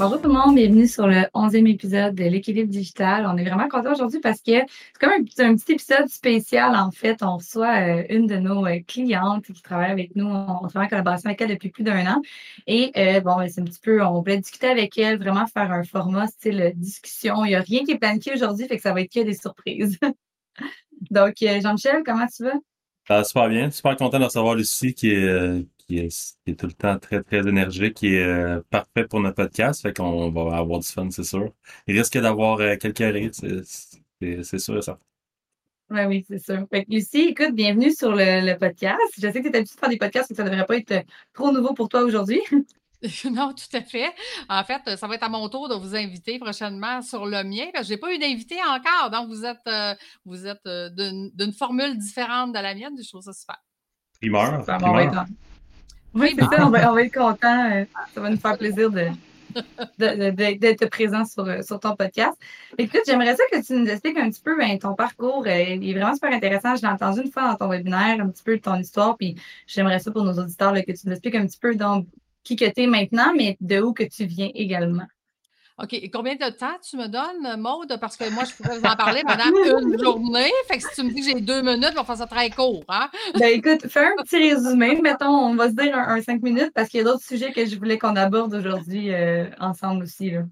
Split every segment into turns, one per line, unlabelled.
Bonjour tout le monde, bienvenue sur le 11e épisode de l'équilibre digital. On est vraiment content aujourd'hui parce que c'est comme un, petit épisode spécial en fait. On reçoit euh, une de nos euh, clientes qui travaille avec nous. On travaille en collaboration avec elle depuis plus d'un an. Et euh, bon, ben, c'est un petit peu, on voulait discuter avec elle, vraiment faire un format style discussion. Il n'y a rien qui est planifié aujourd'hui, fait que ça va être que des surprises. Donc, Jean-Michel, comment tu vas?
Super bien. Super content de recevoir Lucie qui est, qui est, tout le temps très, très énergique, qui est euh, parfait pour notre podcast. Fait qu'on va avoir du fun, c'est sûr. Il risque d'avoir euh, quelques rires, c'est sûr et certain.
Oui, oui, c'est sûr. Fait que Lucie, écoute, bienvenue sur le, podcast. Je sais que tu es habituée de faire des podcasts, mais ça ne devrait pas être trop nouveau pour toi aujourd'hui.
Non, tout à fait. En fait, ça va être à mon tour de vous inviter prochainement sur le mien, parce que je n'ai pas eu d'invité encore. Donc, vous êtes, euh, vous êtes d'une formule différente de la mienne. Je trouve ça super.
Primeur.
Oui, c'est ça, on va, être content. Euh, ça va nous faire plaisir de, d'être présent sur, euh, sur ton podcast. Écoute, j'aimerais ça que tu nous expliques un petit peu ben, ton parcours. Euh, il est vraiment super intéressant. Je l'ai entendu une fois dans ton webinaire, un petit peu de ton histoire. Puis j'aimerais ça pour nos auditeurs que tu nous expliques un petit peu donc, qui que tu es maintenant, mais de où que tu viens également.
OK. Et combien de temps tu me donnes, Maude? Parce que moi, je pourrais vous en parler pendant une journée. Fait que si tu me dis que j'ai deux minutes, on va faire ça très court. Hein?
Ben écoute, fais un petit résumé. Mettons, on va se dire un, cinq minutes parce qu'il y a d'autres sujets que je voulais qu'on aborde aujourd'hui euh, ensemble aussi. Là.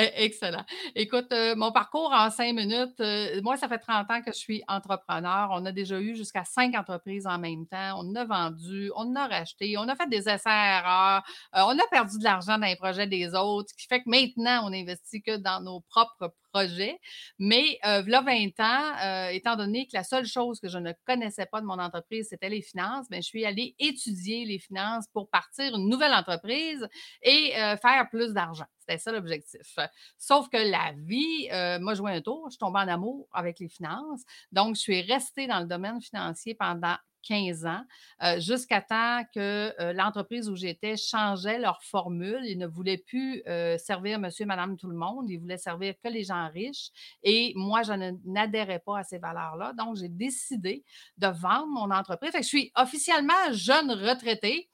Eh, excellent. Écoute, euh, mon parcours en cinq minutes, euh, moi, ça fait 30 ans que je suis entrepreneur. On a déjà eu jusqu'à cinq entreprises en même temps. On a vendu, on a racheté, on a fait des essais-erreurs, on a perdu de l'argent dans les projets des autres, ce qui fait que maintenant, on n'investit que dans nos propres projet. Mais euh, là, 20 ans, étant donné que la seule chose que je ne connaissais pas de mon entreprise, c'était les finances, bien, je suis allée étudier les finances pour partir une nouvelle entreprise et faire plus d'argent. C'était ça l'objectif. Sauf que la vie m'a joué un tour. Je suis tombée en amour avec les finances. Donc, je suis restée dans le domaine financier pendant 15 ans, euh, jusqu'à temps que euh, l'entreprise où j'étais changeait leur formule. Ils ne voulaient plus euh, servir monsieur, madame, tout le monde. Ils voulaient servir que les gens riches. Et moi, je n'adhérais pas à ces valeurs-là. Donc, j'ai décidé de vendre mon entreprise. je suis officiellement jeune retraitée.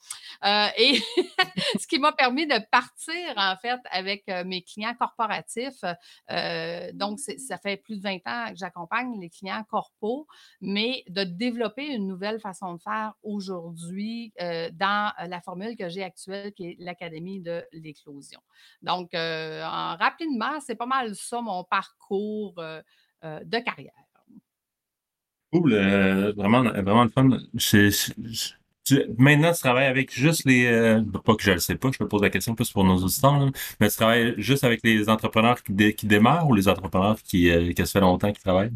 et ce qui m'a permis de partir, en fait, avec mes clients corporatifs. donc, ça fait plus de 20 ans que j'accompagne les clients corpaux, mais de développer une nouvelle façon de faire aujourd'hui euh, dans euh, la formule que j'ai actuelle, qui est l'Académie de l'éclosion. Donc, euh, en, rapidement, c'est pas mal ça mon parcours de carrière.
Cool, vraiment, vraiment le fun. maintenant, tu travailles avec juste les. pas que je le sais pas, je te pose la question plus pour nos auditeurs, mais tu travailles juste avec les entrepreneurs qui, démarrent ou les entrepreneurs qui, qui ça fait longtemps qu'ils travaillent?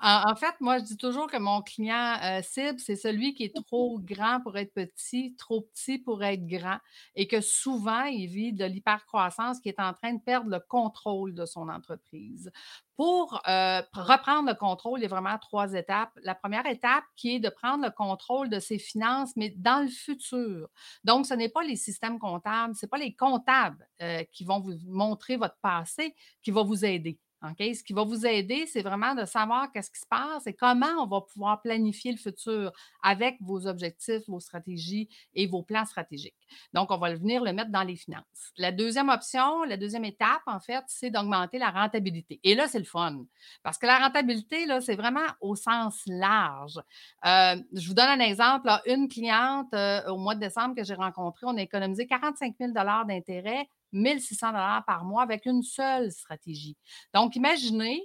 En, fait, moi, je dis toujours que mon client euh, cible, c'est celui qui est trop grand pour être petit, trop petit pour être grand, et que souvent, il vit de l'hypercroissance qui est en train de perdre le contrôle de son entreprise. Pour euh, reprendre le contrôle, il y a vraiment trois étapes. La première étape qui est de prendre le contrôle de ses finances, mais dans le futur. Donc, ce n'est pas les systèmes comptables, ce n'est pas les comptables euh, qui vont vous montrer votre passé, qui vont vous aider. Ce qui va vous aider, c'est vraiment de savoir qu'est-ce qui se passe et comment on va pouvoir planifier le futur avec vos objectifs, vos stratégies et vos plans stratégiques. Donc, on va venir le mettre dans les finances. La deuxième option, la deuxième étape, en fait, c'est d'augmenter la rentabilité. Et là, c'est le fun. Parce que la rentabilité, là, c'est vraiment au sens large. Euh, je vous donne un exemple. Une cliente euh, au mois de décembre que j'ai rencontrée, on a économisé 45 000 d'intérêt 1600 dollars par mois avec une seule stratégie. Donc, imaginez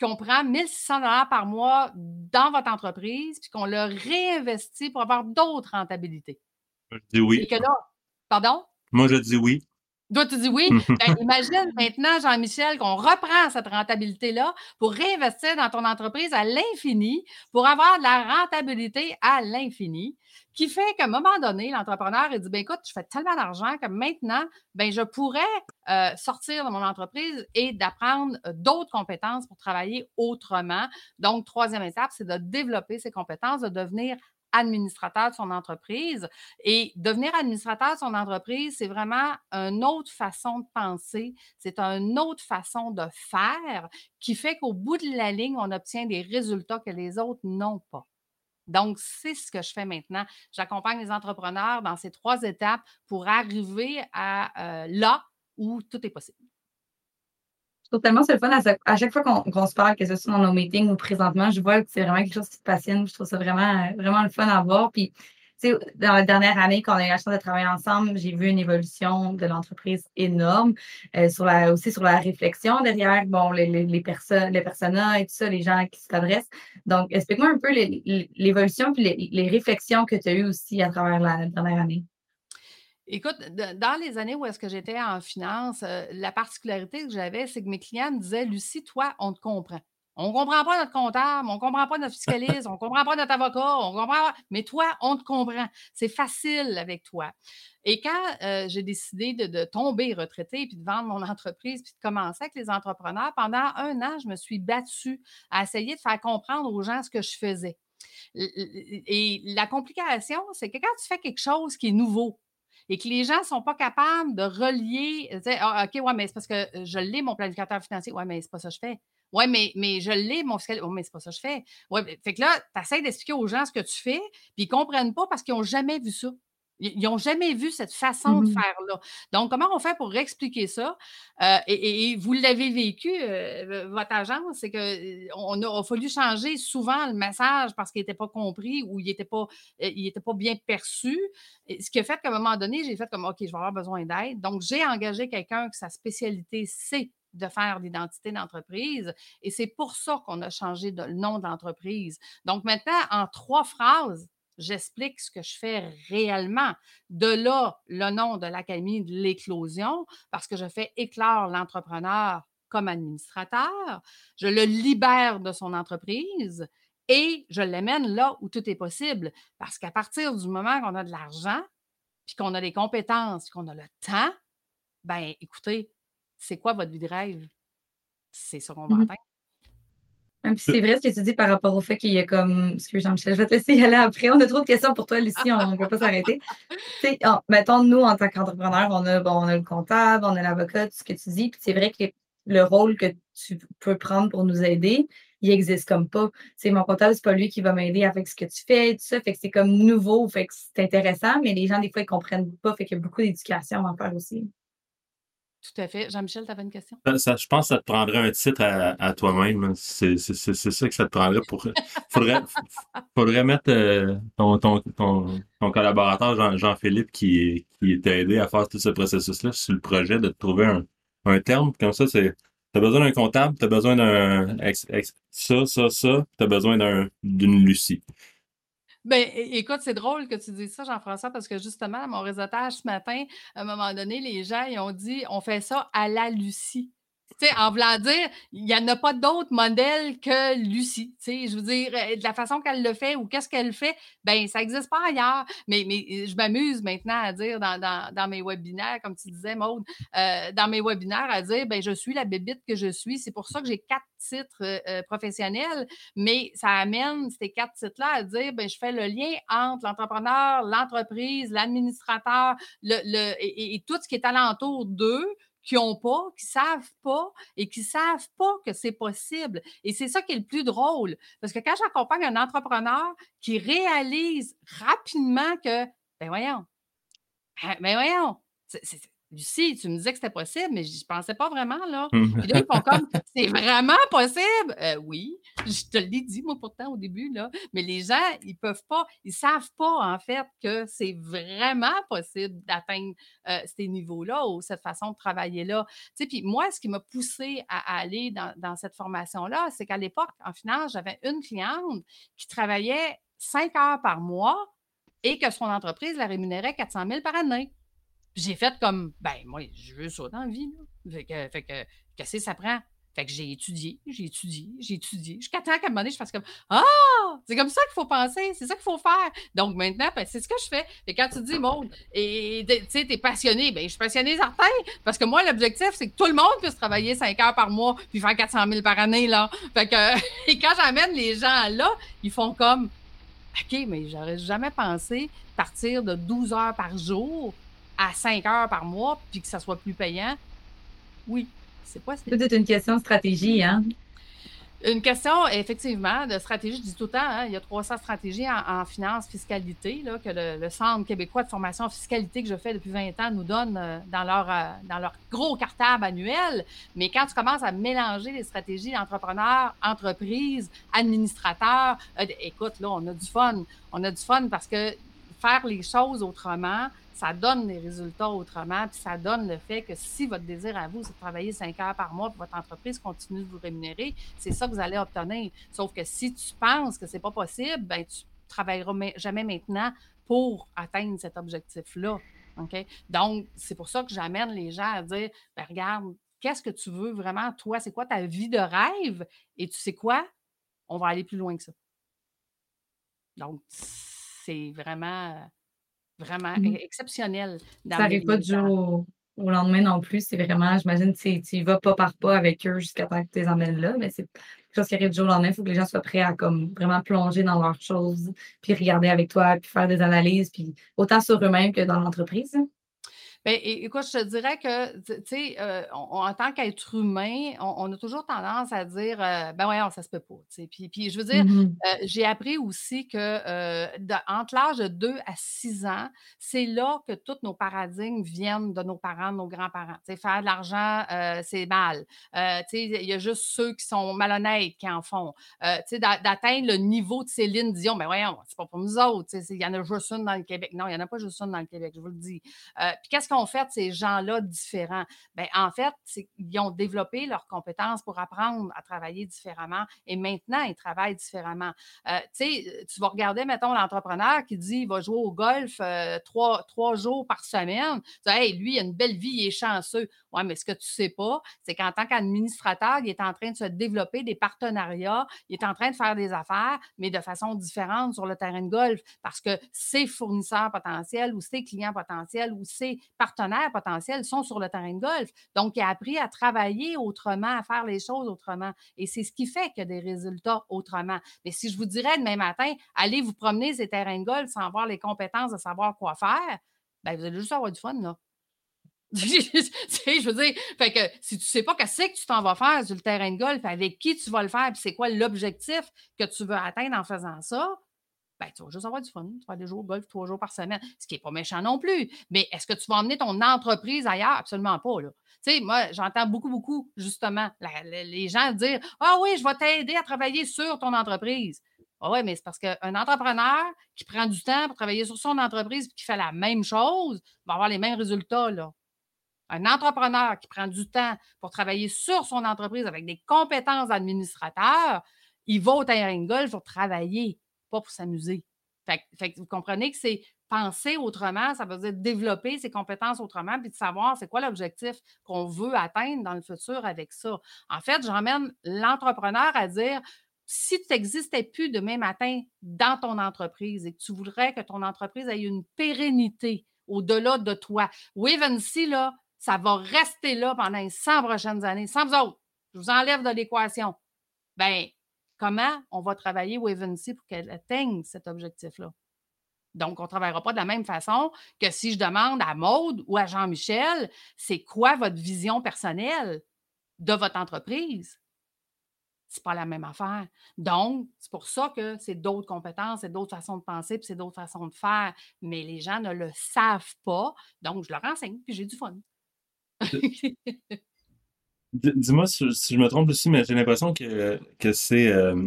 qu'on prend 1600 dollars par mois dans votre entreprise puis qu'on le réinvestit pour avoir d'autres rentabilités.
Je dis oui.
Et que là, pardon?
Moi, je dis oui.
Toi, tu dis oui. Ben, imagine maintenant, Jean-Michel, qu'on reprend cette rentabilité-là pour réinvestir dans ton entreprise à l'infini, pour avoir de la rentabilité à l'infini, qui fait qu'à un moment donné, l'entrepreneur dit ben écoute, je fais tellement d'argent que maintenant, ben je pourrais euh, sortir de mon entreprise et d'apprendre euh, d'autres compétences pour travailler autrement. Donc, troisième étape, c'est de développer ces compétences, de devenir administrateur de son entreprise. Et devenir administrateur de son entreprise, c'est vraiment une autre façon de penser, c'est une autre façon de faire qui fait qu'au bout de la ligne, on obtient des résultats que les autres n'ont pas. Donc, c'est ce que je fais maintenant. J'accompagne les entrepreneurs dans ces trois étapes pour arriver à euh, là où tout est possible
trouve tellement c'est le fun à, chaque fois qu'on se parle, que ce soit dans nos meetings ou présentement, je vois que c'est vraiment quelque chose qui te passionne. Je trouve ça vraiment, vraiment le fun à voir. Puis, dans la dernière année qu'on a eu la chance de travailler ensemble, j'ai vu une évolution de l'entreprise énorme, euh, sur la, aussi sur la réflexion derrière bon, les, les, personnes, les et tout ça, les gens qui s'adressent. Donc, explique-moi un peu l'évolution et les, les réflexions que tu as eues aussi à travers la dernière année.
Écoute, dans les années où est-ce que j'étais en finance, euh, la particularité que j'avais, c'est que mes clients me disaient Lucie, toi, on te comprend. On ne comprend pas notre comptable, on ne comprend pas notre fiscaliste, on ne comprend pas notre avocat, on comprend pas, mais toi, on te comprend. C'est facile avec toi. Et quand euh, j'ai décidé de, tomber retraité, puis de vendre mon entreprise, puis de commencer avec les entrepreneurs, pendant un an, je me suis battue à essayer de faire comprendre aux gens ce que je faisais. Et la complication, c'est que quand tu fais quelque chose qui est nouveau, et que les gens ne sont pas capables de relier, ah, OK, ouais, mais c'est parce que euh, je l'ai, mon planificateur financier. Ouais, mais c'est pas ça que je fais. Ouais, mais, mais je l'ai, mon fiscal. Ouais, mais c'est pas ça que je fais. Fait que là, tu essaies d'expliquer aux gens ce que tu fais, puis ils ne comprennent pas parce qu'ils n'ont jamais vu ça. Ils n'ont jamais vu cette façon de mmh faire-là. Donc, comment on fait pour expliquer ça? Euh, et, vous l'avez vécu, euh, votre agence, c'est qu'on a, a, fallu changer souvent le message parce qu'il n'était pas compris ou il n'était pas, euh, pas bien perçu. ce qui a fait qu'à un moment donné, j'ai fait comme OK, je vais avoir besoin d'aide. Donc, j'ai engagé quelqu'un que sa spécialité, c'est de faire l'identité d'entreprise. Et c'est pour ça qu'on a changé le nom d'entreprise. Donc maintenant, en trois phrases, j'explique ce que je fais réellement. De là, le nom de l'Académie de l'éclosion, parce que je fais éclore l'entrepreneur comme administrateur, je le libère de son entreprise et je l'amène là où tout est possible. Parce qu'à partir du moment qu'on a de l'argent, puis qu'on a des compétences, qu'on a le temps, ben écoutez, c'est quoi votre vie de rêve? C'est ça qu'on va mmh atteindre
c'est vrai ce que tu dis par rapport au fait qu'il y a comme. Excuse Jean-Michel, je vais te laisser y aller après. On a trop de questions pour toi, Lucie, on ne peut pas s'arrêter. mettons, nous, en tant qu'entrepreneur, on a, on a le comptable, on a l'avocat, tout ce que tu dis. Puis c'est vrai que le rôle que tu peux prendre pour nous aider, il n'existe comme pas. C'est mon comptable, c'est pas lui qui va m'aider avec ce que tu fais, tout ça. Fait que c'est comme nouveau, fait que c'est intéressant, mais les gens, des fois, ils ne comprennent pas. Fait qu'il y a beaucoup d'éducation à faire aussi.
Tout à fait. Jean-Michel, tu avais une question?
Ça, je pense que ça te prendrait un titre à, toi-même. C'est ça que ça te prendrait pour. Faudrait, faudrait mettre euh, ton, ton, ton, collaborateur Jean-Philippe qui, qui t'a aidé à faire tout ce processus-là sur le projet, de trouver un, un terme. Comme ça, c'est. T'as besoin d'un comptable, t'as besoin d'un ça, ça, ça, t'as besoin d'une Lucie.
Ben, écoute, c'est drôle que tu dises ça, Jean-François, parce que justement, à mon réseautage ce matin, à un moment donné, les gens, ils ont dit on fait ça à la Lucie sais, en voulant dire, il n'y en a pas d'autre modèle que Lucie. Je veux dire, euh, de la façon qu'elle le fait ou qu'est-ce qu'elle fait, ben ça n'existe pas ailleurs. Mais, mais euh, je m'amuse maintenant à dire dans, dans, dans, mes webinaires, comme tu disais, Maude, euh, dans mes webinaires, à dire, ben je suis la bébite que je suis. C'est pour ça que j'ai quatre titres professionnels, mais ça amène ces quatre titres-là à dire, ben je fais le lien entre l'entrepreneur, l'entreprise, l'administrateur, le, le, et, et, tout ce qui est alentour d'eux qui n'ont pas, qui ne savent pas et qui ne savent pas que c'est possible. Et c'est ça qui est le plus drôle. Parce que quand j'accompagne un entrepreneur qui réalise rapidement que, ben voyons, ben, ben voyons, c'est, Lucie, tu me disais que c'était possible, mais je ne pensais pas vraiment, là. Puis là, ils font comme, c'est vraiment possible? Euh, oui, je te l'ai dit, moi, pourtant, au début, là. Mais les gens, ils ne peuvent pas, ils ne savent pas, en fait, que c'est vraiment possible d'atteindre euh, ces niveaux-là ou cette façon de travailler-là. Tu sais, puis moi, ce qui m'a poussé à, aller dans, dans cette formation-là, c'est qu'à l'époque, en finance, j'avais une cliente qui travaillait cinq heures par mois et que son entreprise la rémunérait 400 000 par année j'ai fait comme, ben, moi, je veux ça dans la vie. Là. Fait que, fait que, qu'est-ce que ça prend? Fait que j'ai étudié, j'ai étudié, j'ai étudié. Jusqu'à temps qu'à un moment donné, je fasse comme Ah! C'est comme ça qu'il faut penser, c'est ça qu'il faut faire. Donc maintenant, ben, c'est ce que je fais. Et quand tu dis, Maud, et tu sais, t'es passionné, ben je suis passionné certain. Parce que moi, l'objectif, c'est que tout le monde puisse travailler 5 heures par mois puis faire 400 000 par année. Là. Fait que, et quand j'amène les gens là, ils font comme OK, mais j'aurais jamais pensé partir de 12 heures par jour à 5 heures par mois puis que ça soit plus payant. Oui, c'est pas
C'est une question de stratégie, hein?
Une question, effectivement, de stratégie. Je dis tout le temps, hein, il y a 300 stratégies en, finance, fiscalité, là, que le, Centre québécois de formation en fiscalité que je fais depuis 20 ans nous donne euh, dans, leur, euh, dans leur gros cartable annuel. Mais quand tu commences à mélanger les stratégies d'entrepreneurs, entreprises, administrateurs, euh, écoute, là, on a du fun. On a du fun parce que faire les choses autrement, ça donne des résultats autrement, puis ça donne le fait que si votre désir à vous, c'est de travailler cinq heures par mois, pour votre entreprise continue de vous rémunérer, c'est ça que vous allez obtenir. Sauf que si tu penses que c'est pas possible, ben tu travailleras jamais maintenant pour atteindre cet objectif-là. Donc, c'est pour ça que j'amène les gens à dire, ben, regarde, qu'est-ce que tu veux vraiment, toi? C'est quoi ta vie de rêve? Et tu sais quoi? On va aller plus loin que ça. Donc, c'est vraiment Vraiment mmh. exceptionnel.
Ça n'arrive pas du jour au, lendemain non plus. C'est vraiment, j'imagine, tu y vas pas par pas avec eux jusqu'à temps que tu les emmènes là, mais c'est quelque chose qui arrive du jour au lendemain. Il faut que les gens soient prêts à comme vraiment plonger dans leurs choses, puis regarder avec toi, puis faire des analyses, puis autant sur eux-mêmes que dans l'entreprise.
Bien, écoute, je te dirais que, tu sais, euh, en tant qu'être humain, on, a toujours tendance à dire, euh, ben ouais, ça se peut pas. Puis, puis, je veux dire, mmh euh, j'ai appris aussi que entre l'âge de 2 à 6 ans, c'est là que tous nos paradigmes viennent de nos parents, de nos grands-parents. Faire de l'argent, c'est mal. il y a juste ceux qui sont malhonnêtes qui en font. D'atteindre le niveau de Céline Dion, ben voyons, c'est pas pour nous autres. Il y en a juste une dans le Québec. Non, il n'y en a pas juste une dans le Québec, je vous le dis. puis qu'est-ce qu'ont fait ces gens-là différents? Bien, en fait, ils ont développé leurs compétences pour apprendre à travailler différemment et maintenant, ils travaillent différemment. Euh, tu vas regarder, mettons, l'entrepreneur qui dit il va jouer au golf euh, trois, trois, jours par semaine. Tu dis, hey, lui, il a une belle vie, il est chanceux. Oui, mais ce que tu ne sais pas, c'est qu'en tant qu'administrateur, il est en train de se développer des partenariats, il est en train de faire des affaires, mais de façon différente sur le terrain de golf parce que ses fournisseurs potentiels ou ses clients potentiels ou ses partenaires potentiels sont sur le terrain de golf. Donc, il a appris à travailler autrement, à faire les choses autrement. Et c'est ce qui fait qu'il y a des résultats autrement. Mais si je vous dirais demain matin, allez vous promener ces terrains de golf sans avoir les compétences de savoir quoi faire, bien, vous allez juste avoir du fun, là. je veux dire, fait que si tu sais pas qu'est-ce que tu t'en vas faire sur le terrain de golf, avec qui tu vas le faire, puis c'est quoi l'objectif que tu veux atteindre en faisant ça, ben, tu vas juste avoir du fun. Tu vas aller jouer au golf trois jours par semaine, ce qui n'est pas méchant non plus. Mais est-ce que tu vas emmener ton entreprise ailleurs? Absolument pas. Tu sais, moi, j'entends beaucoup, beaucoup, justement, les gens dire Ah oui, je vais t'aider à travailler sur ton entreprise. Ah oui, mais c'est parce qu'un entrepreneur qui prend du temps pour travailler sur son entreprise et qui fait la même chose va avoir les mêmes résultats. Là. Un entrepreneur qui prend du temps pour travailler sur son entreprise avec des compétences d'administrateur, il va au terrain golf pour travailler, pas pour s'amuser. Vous comprenez que c'est penser autrement, ça veut dire développer ses compétences autrement, puis de savoir c'est quoi l'objectif qu'on veut atteindre dans le futur avec ça. En fait, j'emmène l'entrepreneur à dire si tu n'existais plus demain matin dans ton entreprise et que tu voudrais que ton entreprise ait une pérennité au-delà de toi, Wavency, là, ça va rester là pendant les 100 prochaines années, sans vous autres. Je vous enlève de l'équation. Bien, comment on va travailler Wavency pour qu'elle atteigne cet objectif-là? Donc, on ne travaillera pas de la même façon que si je demande à Maude ou à Jean-Michel, c'est quoi votre vision personnelle de votre entreprise? C'est pas la même affaire. Donc, c'est pour ça que c'est d'autres compétences, c'est d'autres façons de penser, puis c'est d'autres façons de faire. Mais les gens ne le savent pas. Donc, je leur enseigne, puis j'ai du fun.
Dis-moi si, je me trompe aussi, mais j'ai l'impression que, que c'est. Euh,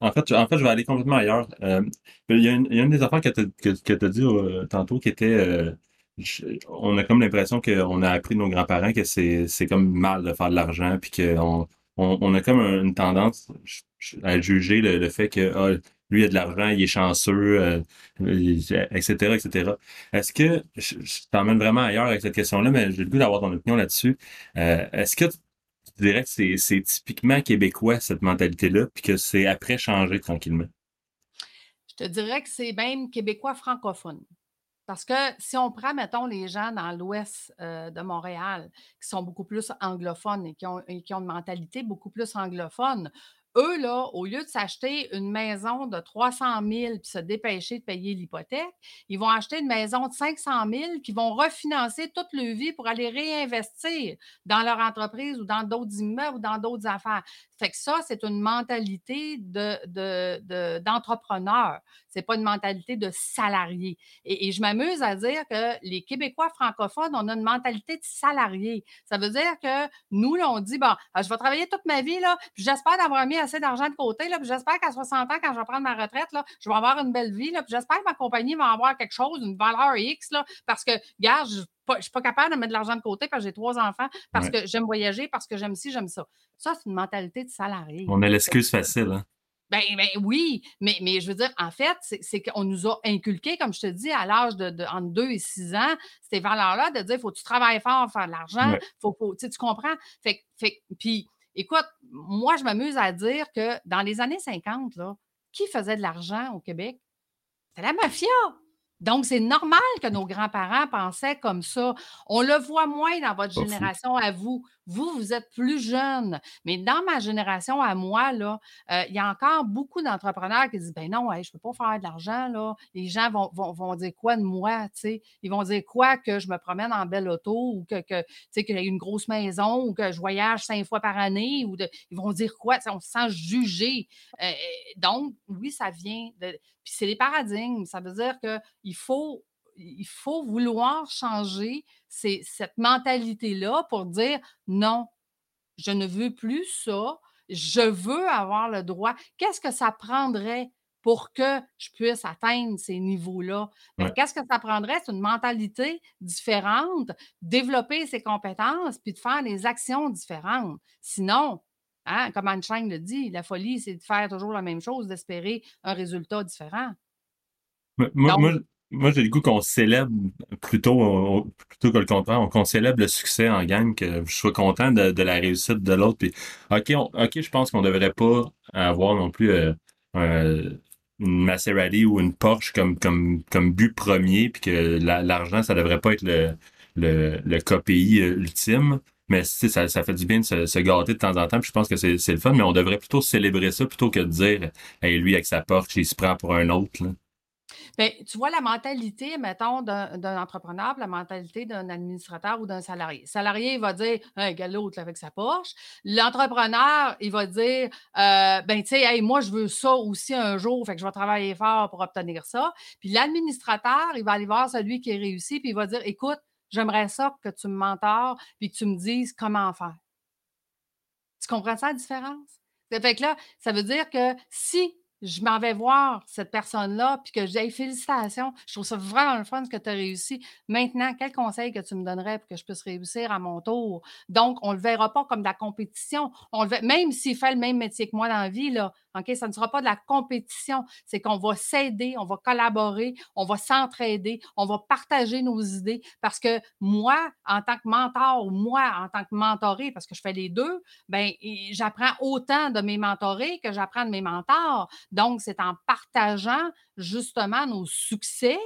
en fait, en fait, je vais aller complètement ailleurs. Euh, il, y a une, il y a une des affaires que tu que, as dit euh, tantôt qui était. on a comme l'impression qu'on a appris de nos grands-parents que c'est, c'est comme mal de faire de l'argent, puis qu'on on, on, a comme une tendance à juger le, fait que ah, lui a de l'argent, il est chanceux, euh, etc., etc. Est-ce que, je, t'emmène vraiment ailleurs avec cette question-là, mais j'ai le goût d'avoir ton opinion là-dessus. Euh, est-ce que tu dirais que c'est typiquement québécois, cette mentalité-là, puis que c'est après changer tranquillement?
Je te dirais que c'est même québécois francophone. Parce que si on prend, mettons, les gens dans l'ouest euh, de Montréal, qui sont beaucoup plus anglophones et qui ont une mentalité beaucoup plus anglophone, eux, là, au lieu de s'acheter une maison de 300 000 puis se dépêcher de payer l'hypothèque, ils vont acheter une maison de 500 000 qui vont refinancer toute leur vie pour aller réinvestir dans leur entreprise ou dans d'autres immeubles ou dans d'autres affaires. Fait que ça, c'est une mentalité d'entrepreneur. De, de, c'est pas une mentalité de salarié. Et, je m'amuse à dire que les Québécois francophones, on a une mentalité de salarié. Ça veut dire que nous, là, on dit, bon, ah, je vais travailler toute ma vie, là, puis j'espère d'avoir mis assez d'argent de côté, là, puis j'espère qu'à 60 ans, quand je vais prendre ma retraite, là, je vais avoir une belle vie, là, puis j'espère que ma compagnie va avoir quelque chose, une valeur X, là, parce que, gars, je ne suis pas capable de mettre de l'argent de côté parce que j'ai trois enfants, parce que j'aime voyager, parce que j'aime ci, j'aime ça. Ça, c'est une mentalité de salarié.
On a l'excuse facile, hein?
Ben, ben, oui, mais, mais je veux dire, en fait, c'est qu'on nous a inculqué, comme je te dis, à l'âge de, entre 2 et 6 ans, ces valeurs-là de dire faut que tu travailles fort pour faire de l'argent, faut, faut tu comprends? Fait, fait, puis, écoute, moi, je m'amuse à dire que dans les années 50, là, qui faisait de l'argent au Québec? C'était la mafia. Donc, c'est normal que nos grands-parents pensaient comme ça. On le voit moins dans votre génération à vous. Vous, vous êtes plus jeune. Mais dans ma génération à moi, là, euh, il y a encore beaucoup d'entrepreneurs qui disent Ben non, je ne peux pas faire de l'argent. Là. Les gens vont, vont, dire quoi de moi? Ils vont dire quoi que je me promène en belle auto ou que, que, que j'ai une grosse maison ou que je voyage cinq fois par année ou de, ils vont dire quoi? on se sent jugé. Euh, donc, oui, ça vient de. Puis c'est les paradigmes. Ça veut dire qu'il faut il faut vouloir changer cette mentalité-là pour dire non, je ne veux plus ça, je veux avoir le droit. Qu'est-ce que ça prendrait pour que je puisse atteindre ces niveaux-là? Ben, qu'est-ce que ça prendrait? C'est une mentalité différente, développer ses compétences, puis de faire des actions différentes. Sinon, hein, comme Einstein le dit, la folie, c'est de faire toujours la même chose, d'espérer un résultat différent.
Moi, moi, j'ai le goût qu'on célèbre plutôt, plutôt que le contraire, qu'on célèbre le succès en gang, que je sois content de, la réussite de l'autre. Puis, ok, ok, je pense qu'on devrait pas avoir non plus euh, une Maserati ou une Porsche comme comme comme but premier, puis que l'argent, ça devrait pas être le le, le KPI ultime. Mais ça, ça fait du bien de se, gâter de temps en temps. Je pense que c'est le fun, mais on devrait plutôt célébrer ça plutôt que de dire Hey, lui, avec sa Porsche, il se prend pour un autre. Là.
Bien, tu vois la mentalité, mettons, d'un entrepreneur, la mentalité d'un administrateur ou d'un salarié. Le salarié, il va dire, un gars l'autre avec sa poche. L'entrepreneur, il va dire, euh, ben, tu sais, moi, je veux ça aussi un jour, fait que je vais travailler fort pour obtenir ça. Puis l'administrateur, il va aller voir celui qui est réussi, puis il va dire, écoute, j'aimerais ça que tu me mentores, puis que tu me dises comment faire. Tu comprends ça, la différence? Fait que là, ça veut dire que si je m'en vais voir cette personne-là, puis que je dis félicitations, je trouve ça vraiment le fun que tu as réussi. Maintenant, quel conseil que tu me donnerais pour que je puisse réussir à mon tour? Donc, on ne le verra pas comme de la compétition. On le même s'il fait le même métier que moi dans la vie, là, OK, ça ne sera pas de la compétition. C'est qu'on va s'aider, on va collaborer, on va s'entraider, on va partager nos idées. Parce que moi, en tant que mentor, ou moi, en tant que mentoré, parce que je fais les deux, ben j'apprends autant de mes mentorés que j'apprends de mes mentors. Donc, c'est en partageant justement nos succès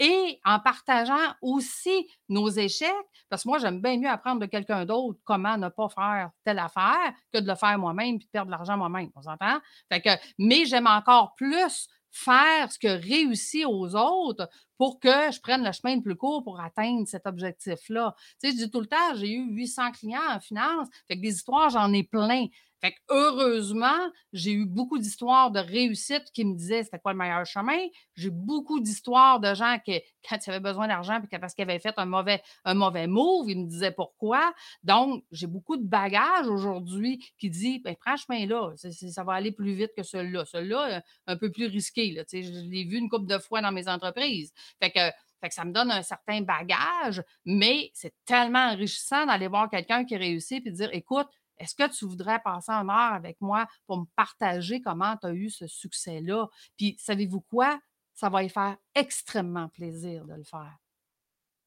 et en partageant aussi nos échecs, parce que moi, j'aime bien mieux apprendre de quelqu'un d'autre comment ne pas faire telle affaire que de le faire moi-même puis de perdre de l'argent moi-même. On s'entend? Que, mais j'aime encore plus faire ce que réussit aux autres pour que je prenne le chemin le plus court pour atteindre cet objectif-là. Tu sais, je dis tout le temps, j'ai eu 800 clients en finance, des histoires, j'en ai plein. Fait que heureusement, j'ai eu beaucoup d'histoires de réussite qui me disaient c'était quoi le meilleur chemin. J'ai beaucoup d'histoires de gens qui, quand ils avaient besoin d'argent, puis parce qu'ils avaient fait un mauvais, un move, ils me disaient pourquoi. Donc, j'ai beaucoup de bagages aujourd'hui qui dit ben, prends ce chemin-là, ça va aller plus vite que celui-là. Celui-là, un peu plus risqué. Là, je l'ai vu une couple de fois dans mes entreprises. Fait que fait que ça me donne un certain bagage, mais c'est tellement enrichissant d'aller voir quelqu'un qui réussit et de dire écoute, Est-ce que tu voudrais passer un heure avec moi pour me partager comment tu as eu ce succès-là? Puis, savez-vous quoi? Ça va y faire extrêmement plaisir de le faire.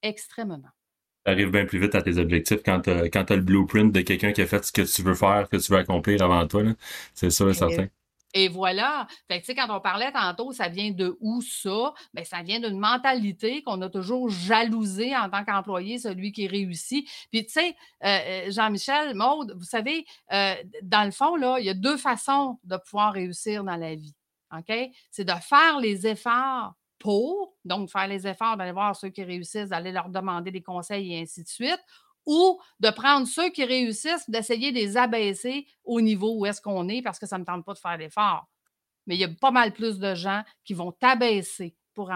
Extrêmement.
Tu arrives bien plus vite à tes objectifs quand tu as, le blueprint de quelqu'un qui a fait ce que tu veux faire, que tu veux accomplir avant toi. C'est sûr et certain.
Et voilà. Quand on parlait tantôt, ça vient de où ça? Bien, ça vient d'une mentalité qu'on a toujours jalousée en tant qu'employé, celui qui réussit. Puis, tu sais, euh, euh, Jean-Michel, Maude, vous savez, euh, dans le fond, là, il y a deux façons de pouvoir réussir dans la vie. C'est de faire les efforts pour, donc faire les efforts d'aller voir ceux qui réussissent, d'aller leur demander des conseils et ainsi de suite, ou de prendre ceux qui réussissent, d'essayer de les abaisser au niveau où est-ce qu'on est parce que ça ne me tente pas de faire l'effort. Mais il y a pas mal plus de gens qui vont t'abaisser pour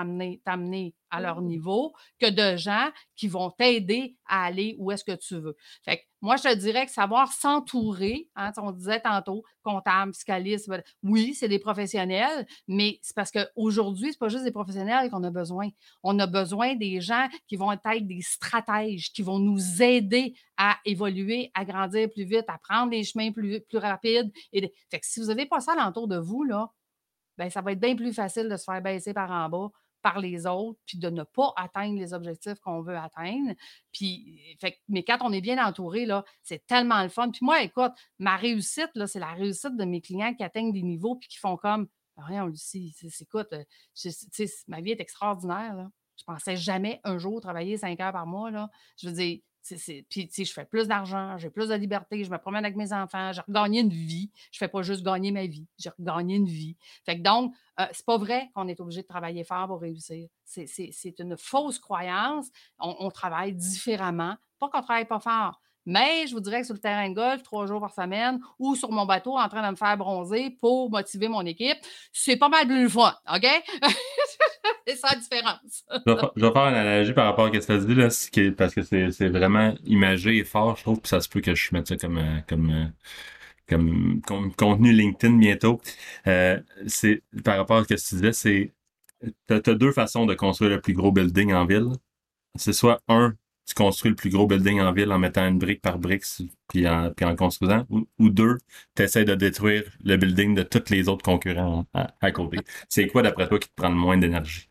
t'amener à leur mmh. niveau que de gens qui vont t'aider à aller où est-ce que tu veux. Fait que moi, je te dirais que savoir s'entourer, hein, on disait tantôt, comptable, fiscaliste, oui, c'est des professionnels, mais c'est parce qu'aujourd'hui, ce n'est pas juste des professionnels qu'on a besoin. On a besoin des gens qui vont être des stratèges, qui vont nous aider à évoluer, à grandir plus vite, à prendre des chemins plus, plus rapides. Et Fait que si vous n'avez pas ça alentour de vous, là, ben, ça va être bien plus facile de se faire baisser par en bas par les autres, puis de ne pas atteindre les objectifs qu'on veut atteindre. Puis, fait, mais quand on est bien entouré, là, c'est tellement le fun. Puis moi, écoute, ma réussite, là, c'est la réussite de mes clients qui atteignent des niveaux puis qui font comme Rien, Lucie, écoute, ma vie est extraordinaire. Là. Je pensais jamais un jour travailler cinq heures par mois. Là. Je veux dire, puis, je fais plus d'argent, j'ai plus de liberté, je me promène avec mes enfants, j'ai regagné une vie. Je ne fais pas juste gagner ma vie, j'ai regagné une vie. Fait que donc, euh, c'est pas vrai qu'on est obligé de travailler fort pour réussir. C'est une fausse croyance. On, travaille différemment. Pas qu'on travaille pas fort. Mais je vous dirais que sur le terrain de golf, trois jours par semaine, ou sur mon bateau en train de me faire bronzer pour motiver mon équipe, c'est pas mal plus fun, OK? c'est ça la différence.
je, vais, faire une analogie par rapport à ce que tu as dit, là, parce que c'est vraiment imagé et fort, je trouve, puis ça se peut que je mette ça comme, euh, euh, comme, comme, contenu LinkedIn bientôt. Euh, par rapport à ce que tu disais, c'est tu as, deux façons de construire le plus gros building en ville. C'est soit un, tu construis le plus gros building en ville en mettant une brique par brique puis en, puis en construisant, ou, deux, tu essaies de détruire le building de tous les autres concurrents à côté. C'est quoi d'après toi qui te prend le moins d'énergie?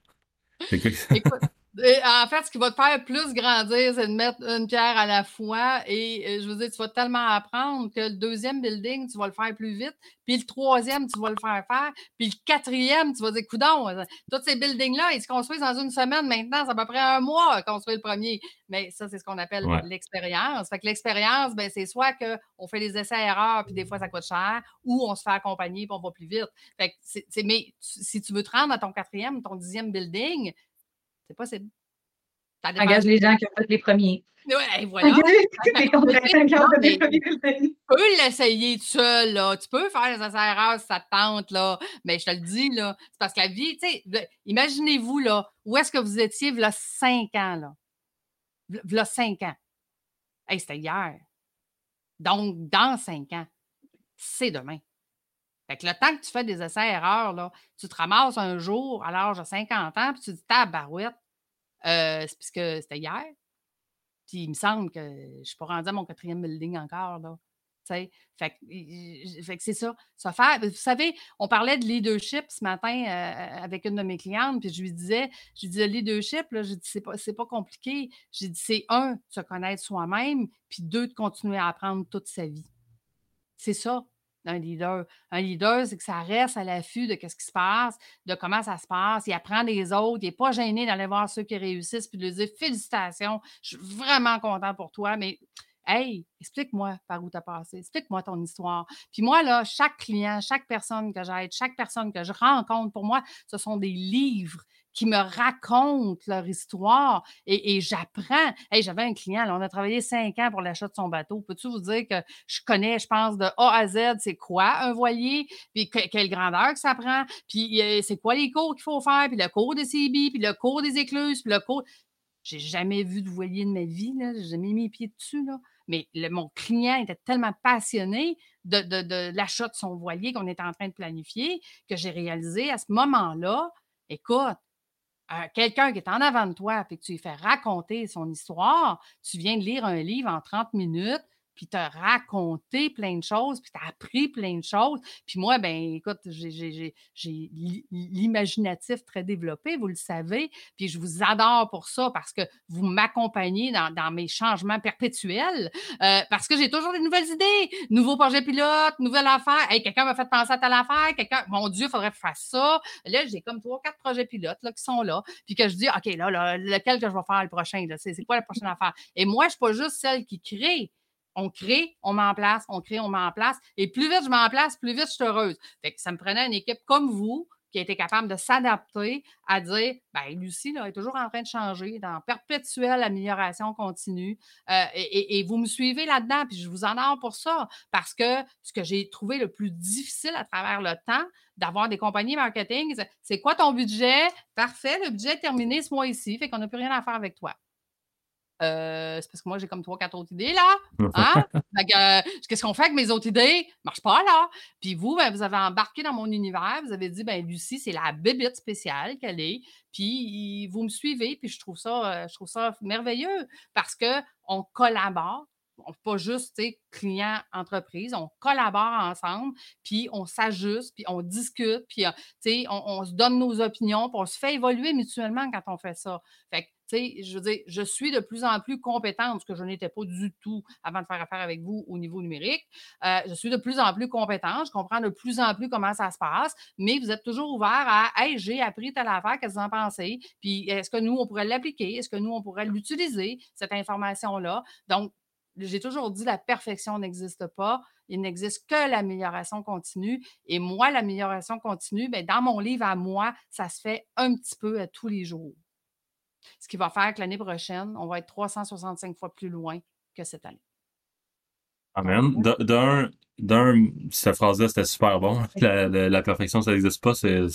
Écoute, en fait, ce qui va te faire plus grandir, c'est de mettre une pierre à la fois. Et euh, je veux dire, tu vas tellement apprendre que le deuxième building, tu vas le faire plus vite. Puis le troisième, tu vas le faire faire. Puis le quatrième, tu vas dire, coudon, euh, tous ces buildings-là, ils se construisent dans une semaine. Maintenant, c'est à peu près un mois à construire le premier. Mais ça, c'est ce qu'on appelle l'expérience. Fait que l'expérience, ben, c'est soit qu'on fait des essais-erreurs, puis des fois, ça coûte cher, ou on se fait accompagner, puis on va plus vite. Fait que mais si tu veux te rendre à ton quatrième, ton dixième building, c'est possible.
Engage les gens qui ont fait les premiers.
Oui, voilà. tu peux l'essayer tout seul, là. Tu peux faire les essais si ça te tente, là. Mais je te le dis, là, c'est parce que la vie, tu sais, imaginez-vous, là, où est-ce que vous étiez, a cinq ans, là. A cinq ans. Hey, c'était hier. Donc, dans cinq ans, c'est demain. Fait que le temps que tu fais des essais-erreurs, tu te ramasses un jour à l'âge de 50 ans, puis tu te dis, tabarouette, euh, c'est parce que c'était hier. Puis il me semble que je ne suis pas rendu à mon quatrième building encore, là. Fait que, fait que c'est ça. ça fait, vous savez, on parlait de leadership ce matin euh, avec une de mes clientes, puis je lui disais, je lui disais, leadership, c'est pas, pas compliqué. J'ai dit, c'est un, se connaître soi-même, puis deux, de continuer à apprendre toute sa vie. C'est ça un leader. Un leader, c'est que ça reste à l'affût de ce qui se passe, de comment ça se passe. Il apprend des autres. Il n'est pas gêné d'aller voir ceux qui réussissent puis de leur dire félicitations, je suis vraiment content pour toi, mais Hey, explique-moi par où tu as passé, explique-moi ton histoire. Puis moi, là, chaque client, chaque personne que j'aide, chaque personne que je rencontre, pour moi, ce sont des livres qui me racontent leur histoire et, j'apprends. Hey, j'avais un client, on a travaillé cinq ans pour l'achat de son bateau. Peux-tu vous dire que je connais, je pense, de A à Z, c'est quoi un voilier, puis quelle grandeur que ça prend, puis euh, c'est quoi les cours qu'il faut faire, puis le cours de CB, puis le cours des écluses, puis le cours. J'ai jamais vu de voilier de ma vie, là. J'ai jamais mis les pieds dessus, là. Mais mon client était tellement passionné de, de l'achat de son voilier qu'on était en train de planifier que j'ai réalisé à ce moment-là, écoute, quelqu'un qui est en avant de toi et que tu lui fais raconter son histoire, tu viens de lire un livre en 30 minutes, puis te raconter plein de choses, puis t'as appris plein de choses. Puis moi, ben écoute, j'ai l'imaginatif très développé, vous le savez, puis je vous adore pour ça parce que vous m'accompagnez dans, mes changements perpétuels, euh, parce que j'ai toujours des nouvelles idées, nouveaux projets pilotes, nouvelles affaires. Hey, quelqu'un m'a fait penser à telle affaire, quelqu'un, mon Dieu, il faudrait faire ça. Là, j'ai comme trois, quatre projets pilotes là, qui sont là, puis que je dis, OK, là, lequel que je vais faire le prochain, c'est quoi la prochaine affaire? Et moi, je ne suis pas juste celle qui crée. On crée, on met en on crée, on met en. Et plus vite je mets en place, plus vite je suis heureuse. Ça me prenait une équipe comme vous qui a été capable de s'adapter à dire ben Lucie là, est toujours en train de changer, dans perpétuelle amélioration continue. Euh, et, vous me suivez là-dedans, puis je vous en ai pour ça, parce que ce que j'ai trouvé le plus difficile à travers le temps, d'avoir des compagnies marketing, c'est quoi ton budget? Parfait, le budget est terminé ce mois-ci, fait qu'on n'a plus rien à faire avec toi. Euh, c'est parce que moi, j'ai comme trois, quatre autres idées, là. Hein? Euh, qu'est-ce qu'on fait avec mes autres idées? Marche pas, là. Puis vous, ben, vous avez embarqué dans mon univers. Vous avez dit, ben, Lucie, c'est la bébite spéciale qu'elle est. Puis vous me suivez. Puis je trouve ça, euh, je trouve ça merveilleux parce qu'on collabore. Pas juste client entreprise, on collabore ensemble, puis on s'ajuste, puis on discute, puis on, on, se donne nos opinions, puis on se fait évoluer mutuellement quand on fait ça. Fait que je veux dire, je suis de plus en plus compétente, ce que je n'étais pas du tout avant de faire affaire avec vous au niveau numérique. Euh, je suis de plus en plus compétente, je comprends de plus en plus comment ça se passe, mais vous êtes toujours ouvert à Hey, j'ai appris telle affaire, qu'est-ce que vous en pensez? Puis est-ce que nous, on pourrait l'appliquer? Est-ce que nous, on pourrait l'utiliser, cette information-là? Donc, j'ai toujours dit la perfection n'existe pas. Il n'existe que l'amélioration continue. Et moi, l'amélioration continue, bien, dans mon livre à moi, ça se fait un petit peu à tous les jours. Ce qui va faire que l'année prochaine, on va être 365 fois plus loin que cette année.
Amen. D'un, cette phrase-là, c'était super bon. La, perfection, ça n'existe pas. C'est,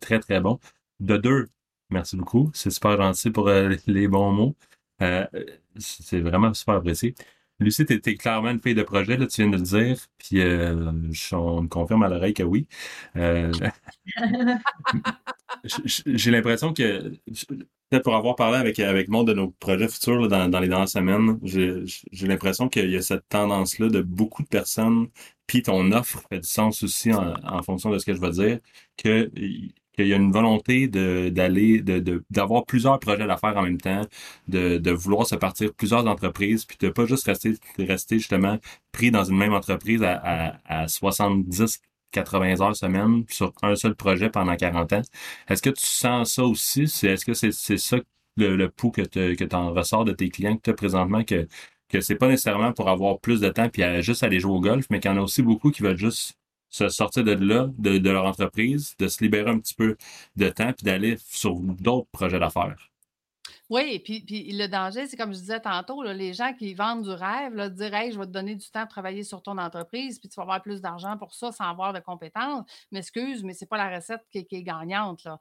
très, très bon. De deux, merci beaucoup. C'est super gentil pour euh, les bons mots. Euh, c'est vraiment super apprécié. Lucie, tu es, clairement une fille de projet, là, tu viens de le dire, puis euh, on me confirme à l'oreille que oui. Euh, j'ai l'impression que, peut-être pour avoir parlé avec, avec de nos projets futurs dans, dans les dernières semaines, j'ai l'impression qu'il y a cette tendance-là de beaucoup de personnes, puis ton offre fait du sens aussi en, en fonction de ce que je vais dire, que qu'il y a une volonté d'avoir plusieurs projets d'affaires en même temps, de, vouloir se partir plusieurs entreprises, puis de pas juste rester, rester justement pris dans une même entreprise à, à, à 70, 80 heures semaine sur un seul projet pendant 40 ans. Est-ce que tu sens ça aussi? est-ce que c'est, ça le, le pouls que tu en ressors de tes clients que tu as présentement que que c'est pas nécessairement pour avoir plus de temps puis juste aller jouer au golf, mais qu'il y en a aussi beaucoup qui veulent juste se sortir de là, de, leur entreprise, de se libérer un petit peu de temps, puis d'aller sur d'autres projets d'affaires.
Oui, puis, puis le danger, c'est comme je disais tantôt, les gens qui vendent du rêve, là, dire Hey, je vais te donner du temps de travailler sur ton entreprise, puis tu vas avoir plus d'argent pour ça sans avoir de compétences. M'excuse, mais ce n'est pas la recette qui, est gagnante. Là?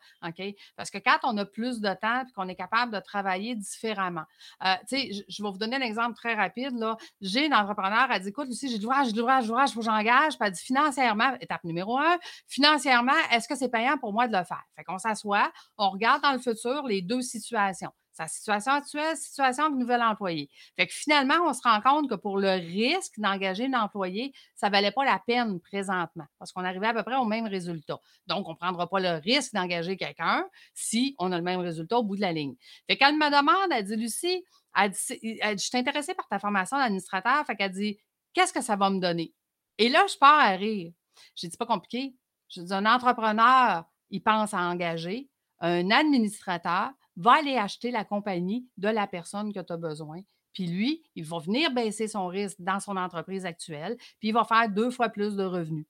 Parce que quand on a plus de temps et qu'on est capable de travailler différemment, euh, sais, je, vais vous donner un exemple très rapide. Là. J'ai une entrepreneur, elle dit Écoute, Lucie, j'ai de l'ouvrage, j'ai de l'ouvrage, il faut que j'engage. Puis elle dit financièrement, étape numéro un, financièrement, est-ce que c'est payant pour moi de le faire? Fait qu'on s'assoit, on regarde dans le futur les deux situations sa situation actuelle, situation de nouvel employé. Fait que finalement, on se rend compte que pour le risque d'engager un employé, ça ne valait pas la peine présentement parce qu'on arrivait à peu près au même résultat. Donc, on ne prendra pas le risque d'engager quelqu'un si on a le même résultat au bout de la ligne. Fait qu'elle me demande, elle dit, Lucie, elle dit, je suis intéressée par ta formation d'administrateur. Fait qu'elle dit, qu'est-ce que ça va me donner? Et là, je pars à rire. J'ai dit, pas compliqué. Je dis, un entrepreneur, il pense à engager. Un administrateur, va aller acheter la compagnie de la personne que tu as besoin. Puis lui, il va venir baisser son risque dans son entreprise actuelle, puis il va faire deux fois plus de revenus.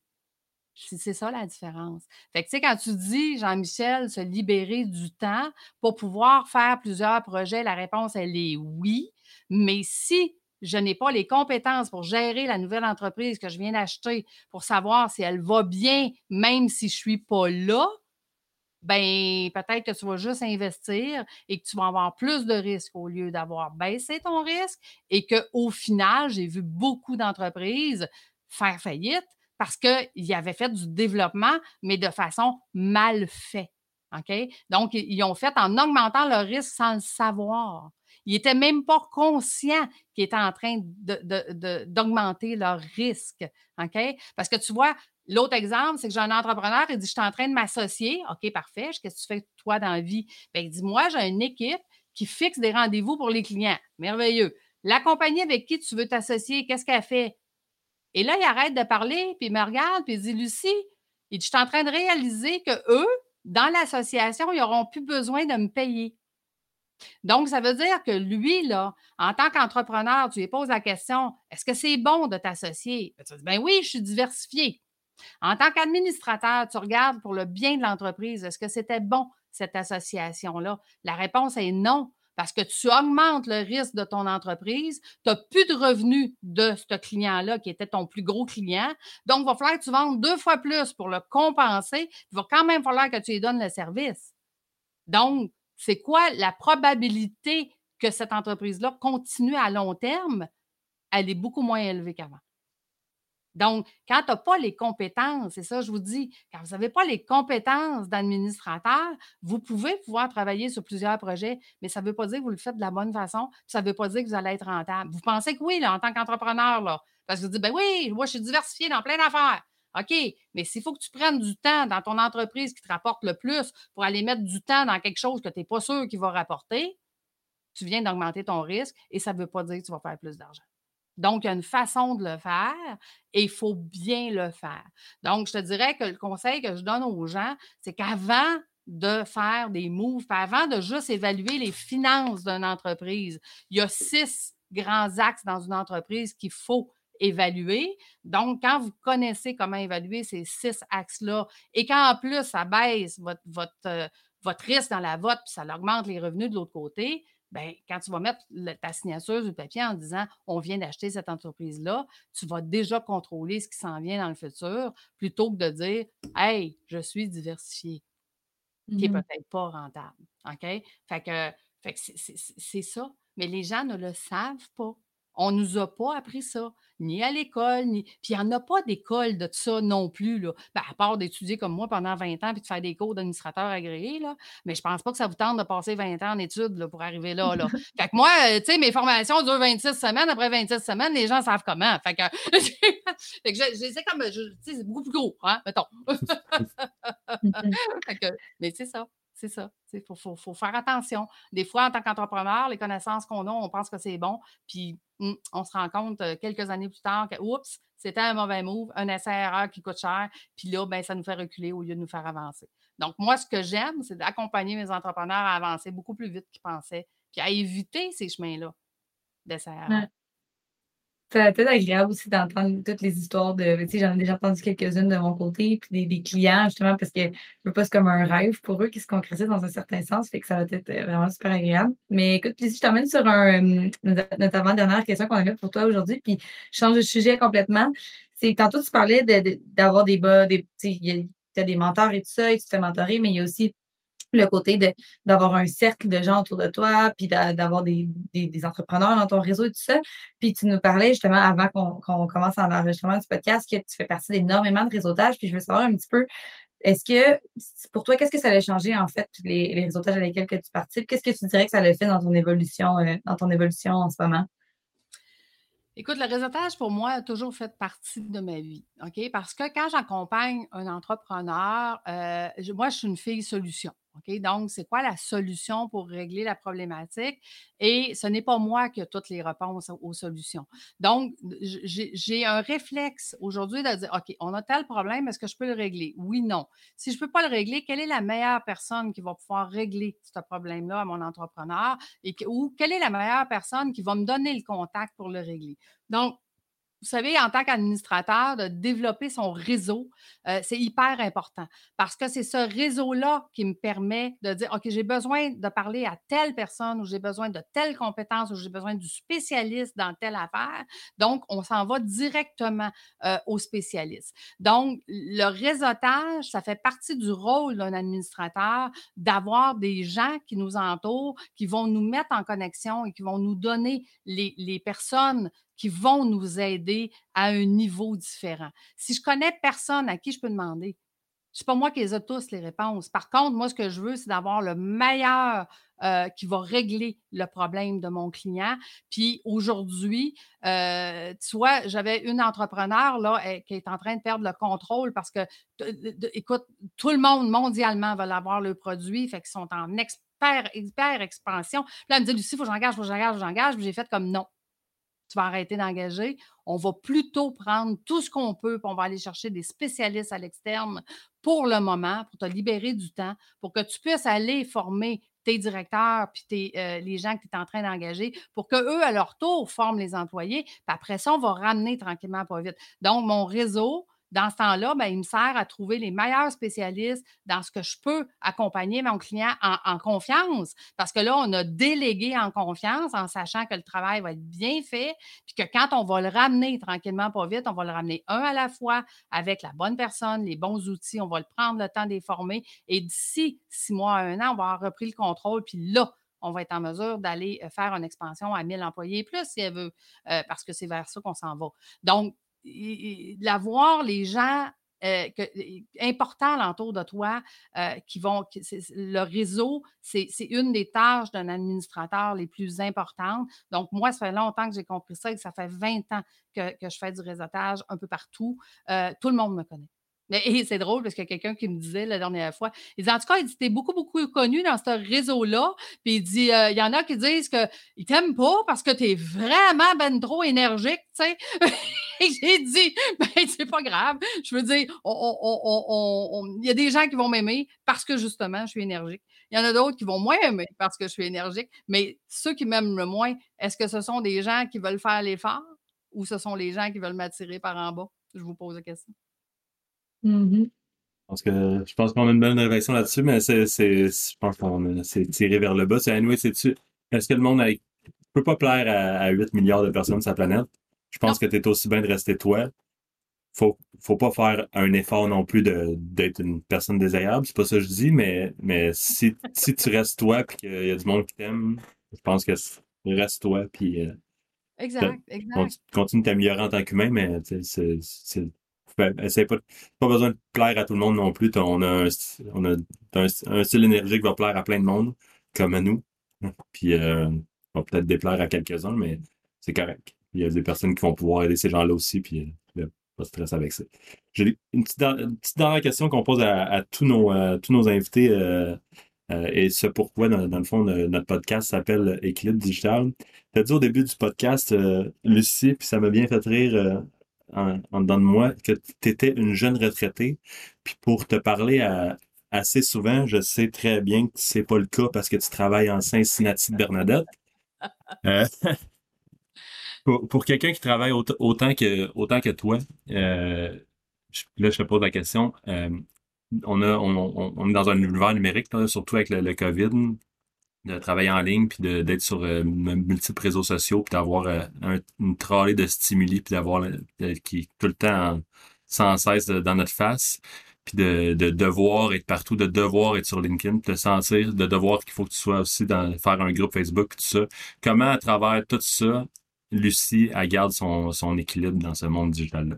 C'est ça la différence. Fait que, tu sais, quand tu dis, Jean-Michel, se libérer du temps pour pouvoir faire plusieurs projets, la réponse, elle est oui. Mais si je n'ai pas les compétences pour gérer la nouvelle entreprise que je viens d'acheter, pour savoir si elle va bien, même si je ne suis pas là, ben peut-être que tu vas juste investir et que tu vas avoir plus de risques au lieu d'avoir baissé ton risque et qu'au final, j'ai vu beaucoup d'entreprises faire faillite parce qu'ils avaient fait du développement, mais de façon mal faite. OK? Donc, ils ont fait en augmentant le risque sans le savoir. Ils n'étaient même pas conscients qu'ils étaient en train d'augmenter de, leur risque. OK? Parce que tu vois, l'autre exemple, c'est que j'ai un entrepreneur, il dit Je suis en train de m'associer. OK, parfait. Qu'est-ce que tu fais toi dans la vie? Bien, il dit Moi, j'ai une équipe qui fixe des rendez-vous pour les clients. Merveilleux. La compagnie avec qui tu veux t'associer, qu'est-ce qu'elle fait? Et là, il arrête de parler, puis il me regarde, puis il dit Lucie, il dit, je suis en train de réaliser que eux, dans l'association, ils n'auront plus besoin de me payer. Donc, ça veut dire que lui, en tant qu'entrepreneur, tu lui poses la question est-ce que c'est bon de t'associer? Ben, ben oui, je suis diversifié. En tant qu'administrateur, tu regardes pour le bien de l'entreprise est-ce que c'était bon, cette association-là? La réponse est non parce que tu augmentes le risque de ton entreprise, tu n'as plus de revenus de ce client-là qui était ton plus gros client. Donc, il va falloir que tu vendes deux fois plus pour le compenser. Il va quand même falloir que tu lui donnes le service. Donc, c'est quoi la probabilité que cette entreprise-là continue à long terme? Elle est beaucoup moins élevée qu'avant. Donc, quand tu n'as pas les compétences, c'est ça, je vous dis, quand vous n'avez pas les compétences d'administrateur, vous pouvez pouvoir travailler sur plusieurs projets, mais ça ne veut pas dire que vous le faites de la bonne façon, ça ne veut pas dire que vous allez être rentable. Vous pensez que oui, en tant qu'entrepreneur, parce que vous dites, ben oui, moi, je suis diversifié dans plein d'affaires. OK, mais s'il faut que tu prennes du temps dans ton entreprise qui te rapporte le plus pour aller mettre du temps dans quelque chose que tu n'es pas sûr qu'il va rapporter, tu viens d'augmenter ton risque et ça ne veut pas dire que tu vas faire plus d'argent. Donc, il y a une façon de le faire et il faut bien le faire. Donc, je te dirais que le conseil que je donne aux gens, c'est qu'avant de faire des moves, avant de juste évaluer les finances d'une entreprise, il y a six grands axes dans une entreprise qu'il faut évaluer. Donc, quand vous connaissez comment évaluer ces six axes-là et qu'en plus, ça baisse votre, votre, euh, votre risque dans la vote puis ça augmente les revenus de l'autre côté, ben, quand tu vas mettre ta signature sur le papier en disant on vient d'acheter cette entreprise-là, tu vas déjà contrôler ce qui s'en vient dans le futur plutôt que de dire Hey, je suis diversifié, qui n'est mmh peut-être pas rentable. OK? Fait que, fait que c'est ça. Mais les gens ne le savent pas. On ne nous a pas appris ça, ni à l'école, ni. Puis il n'y en a pas d'école de ça non plus, là. Ben, à part d'étudier comme moi pendant 20 ans puis de faire des cours d'administrateur agréé, là. Mais je ne pense pas que ça vous tente de passer 20 ans en études pour arriver là, là. fait que moi, euh, tu sais, mes formations durent 26 semaines. Après 26 semaines, les gens savent comment. Fait que, fait que c'est comme. Tu sais, c'est beaucoup plus gros, hein, mettons. fait que, mais c'est ça. C'est ça. Il faut, faut, faire attention. Des fois, en tant qu'entrepreneur, les connaissances qu'on a, on pense que c'est bon. Puis on se rend compte quelques années plus tard que, oups, c'était un mauvais move, un essai-erreur qui coûte cher, puis là, ben, ça nous fait reculer au lieu de nous faire avancer. Donc, moi, ce que j'aime, c'est d'accompagner mes entrepreneurs à avancer beaucoup plus vite qu'ils pensaient, puis à éviter ces chemins-là d'essai-erreur.
Peut être agréable aussi d'entendre toutes les histoires de. Tu sais, j'en ai déjà entendu quelques-unes de mon côté, puis des, clients, justement, parce que je pas, c'est comme un rêve pour eux qui se concrétise dans un certain sens, fait que ça va être euh, vraiment super agréable. Mais écoute, puis je t'emmène sur un, euh, notre avant-dernière question qu'on avait pour toi aujourd'hui, puis je change de sujet complètement. C'est tantôt, tu parlais d'avoir des bas, des, tu as des mentors et tout ça, et tu te fais mentorer, mais il y a aussi le côté d'avoir un cercle de gens autour de toi, puis d'avoir des, entrepreneurs dans ton réseau et tout ça. Puis tu nous parlais justement avant qu'on commence en enregistrement du podcast que tu fais partie d'énormément de réseautage. Puis je veux savoir un petit peu, est-ce que pour toi, qu'est-ce que ça a changé en fait, les, les réseautages à lesquels que tu participes? Qu'est-ce que tu dirais que ça a fait dans ton évolution, euh, dans ton évolution en ce moment?
Écoute, le réseautage, pour moi, a toujours fait partie de ma vie. OK? Parce que quand j'accompagne un entrepreneur, euh, moi, je suis une fille solution. Donc, c'est quoi la solution pour régler la problématique? Et ce n'est pas moi qui ai toutes les réponses aux solutions. Donc, j'ai un réflexe aujourd'hui de dire, OK, on a tel problème, est-ce que je peux le régler? Oui, non. Si je ne peux pas le régler, quelle est la meilleure personne qui va pouvoir régler ce problème-là à mon entrepreneur? Et, ou quelle est la meilleure personne qui va me donner le contact pour le régler? Vous savez, en tant qu'administrateur, de développer son réseau, euh, c'est hyper important parce que c'est ce réseau-là qui me permet de dire, OK, j'ai besoin de parler à telle personne ou j'ai besoin de telle compétence ou j'ai besoin du spécialiste dans telle affaire. Donc, on s'en va directement euh, au spécialiste. Donc, le réseautage, ça fait partie du rôle d'un administrateur d'avoir des gens qui nous entourent, qui vont nous mettre en connexion et qui vont nous donner les, les personnes qui vont nous aider à un niveau différent. Si je connais personne à qui je peux demander, C'est pas moi qui les ai tous les réponses. Par contre, moi, ce que je veux, c'est d'avoir le meilleur euh, qui va régler le problème de mon client. Puis aujourd'hui, euh, tu vois, j'avais une entrepreneur là, qui est en train de perdre le contrôle parce que, écoute, tout le monde mondialement va avoir le produit, fait qu'ils sont en expert, hyper expansion. Là, elle me dit, Lucie, il faut que j'engage, il faut que j'engage, il faut que j'engage. J'ai fait comme non tu vas arrêter d'engager. On va plutôt prendre tout ce qu'on peut, puis on va aller chercher des spécialistes à l'externe pour le moment, pour te libérer du temps, pour que tu puisses aller former tes directeurs puis euh, les gens que tu es en train d'engager pour qu'eux, à leur tour, forment les employés. Puis après ça, on va ramener tranquillement pas vite. Donc, mon réseau, dans ce temps-là, ben, il me sert à trouver les meilleurs spécialistes dans ce que je peux accompagner mon client en, confiance. Parce que là, on a délégué en confiance en sachant que le travail va être bien fait, puis que quand on va le ramener tranquillement, pas vite, on va le ramener un à la fois avec la bonne personne, les bons outils, on va le prendre le temps de. Et d'ici six mois à un an, on va avoir repris le contrôle, puis là, on va être en mesure d'aller euh, faire une expansion à 1000 employés plus si elle veut, euh, parce que c'est vers ça qu'on s'en va. Donc, l'avoir les gens euh, importants alentour de toi euh, qui vont. le réseau, c'est une des tâches d'un administrateur les plus importantes. Donc, moi, ça fait longtemps que j'ai compris ça et que ça fait 20 ans que, je fais du réseautage un peu partout. Euh, tout le monde me connaît. Et c'est drôle parce qu'il y a quelqu'un qui me disait la dernière fois, il dit en tout cas, il dit, t'es beaucoup, beaucoup connu dans ce réseau-là. Puis il dit, il y en a qui disent qu'ils t'aiment pas parce que tu es vraiment ben trop énergique, tu sais. Et j'ai dit, ben, c'est pas grave. Je veux dire, il y a des gens qui vont m'aimer parce que justement, je suis énergique. Il y en a d'autres qui vont moins aimer parce que je suis énergique. Mais ceux qui m'aiment le moins, est-ce que ce sont des gens qui veulent faire l'effort ou ce sont les gens qui veulent m'attirer par en bas? Je vous pose la question.
Mm-hmm.
Parce que je pense qu'on a une bonne réflexion là-dessus, mais c'est, je pense qu'on s'est tiré vers le bas. C'est anyway, c'est-tu, est-ce que le monde ne peut pas plaire à, à, 8 milliards de personnes sur la planète? Je pense que tu es aussi bien de rester toi. Faut, faut pas faire un effort non plus de, d'être une personne désagréable. C'est pas ça que je dis, mais, mais si, si tu restes toi et qu'il y a du monde qui t'aime, je pense que reste toi puis
euh, exact, exact.
Continue, de t'améliorer en tant qu'humain, mais c'est, c'est, pas, pas besoin de plaire à tout le monde non plus. On a, un, on a un, style énergique qui va plaire à plein de monde, comme à nous. Puis euh, on va peut-être déplaire à quelques-uns, mais c'est correct il y a des personnes qui vont pouvoir aider ces gens-là aussi, puis euh, pas de stress avec ça. J'ai une petite, dernière question qu'on pose à, tous, nos, euh, tous nos invités, et ce pourquoi, dans, le fond, notre podcast s'appelle Équilibre digital. Tu as dit au début du podcast, Lucie, puis ça m'a bien fait rire en, en dedans de moi, que tu étais une jeune retraitée, puis pour te parler assez souvent, je sais très bien que c'est pas le cas parce que tu travailles en Cincinnati de Bernadette. Pour, quelqu'un qui travaille autant, que, autant que toi, euh, là, je te pose la question. Euh, on, a, on, est dans un univers numérique, surtout avec le, COVID, de travailler en ligne, puis d'être sur euh, multiples réseaux sociaux, puis d'avoir une trolley de stimuli, puis d'avoir qui tout le temps sans cesse dans notre face, puis de, devoir être partout, de devoir être sur LinkedIn, de sentir, de devoir qu'il faut que tu sois aussi dans faire un groupe Facebook, tout ça. Comment à travers tout ça, Lucie, elle garde son, son équilibre dans ce monde digital-là?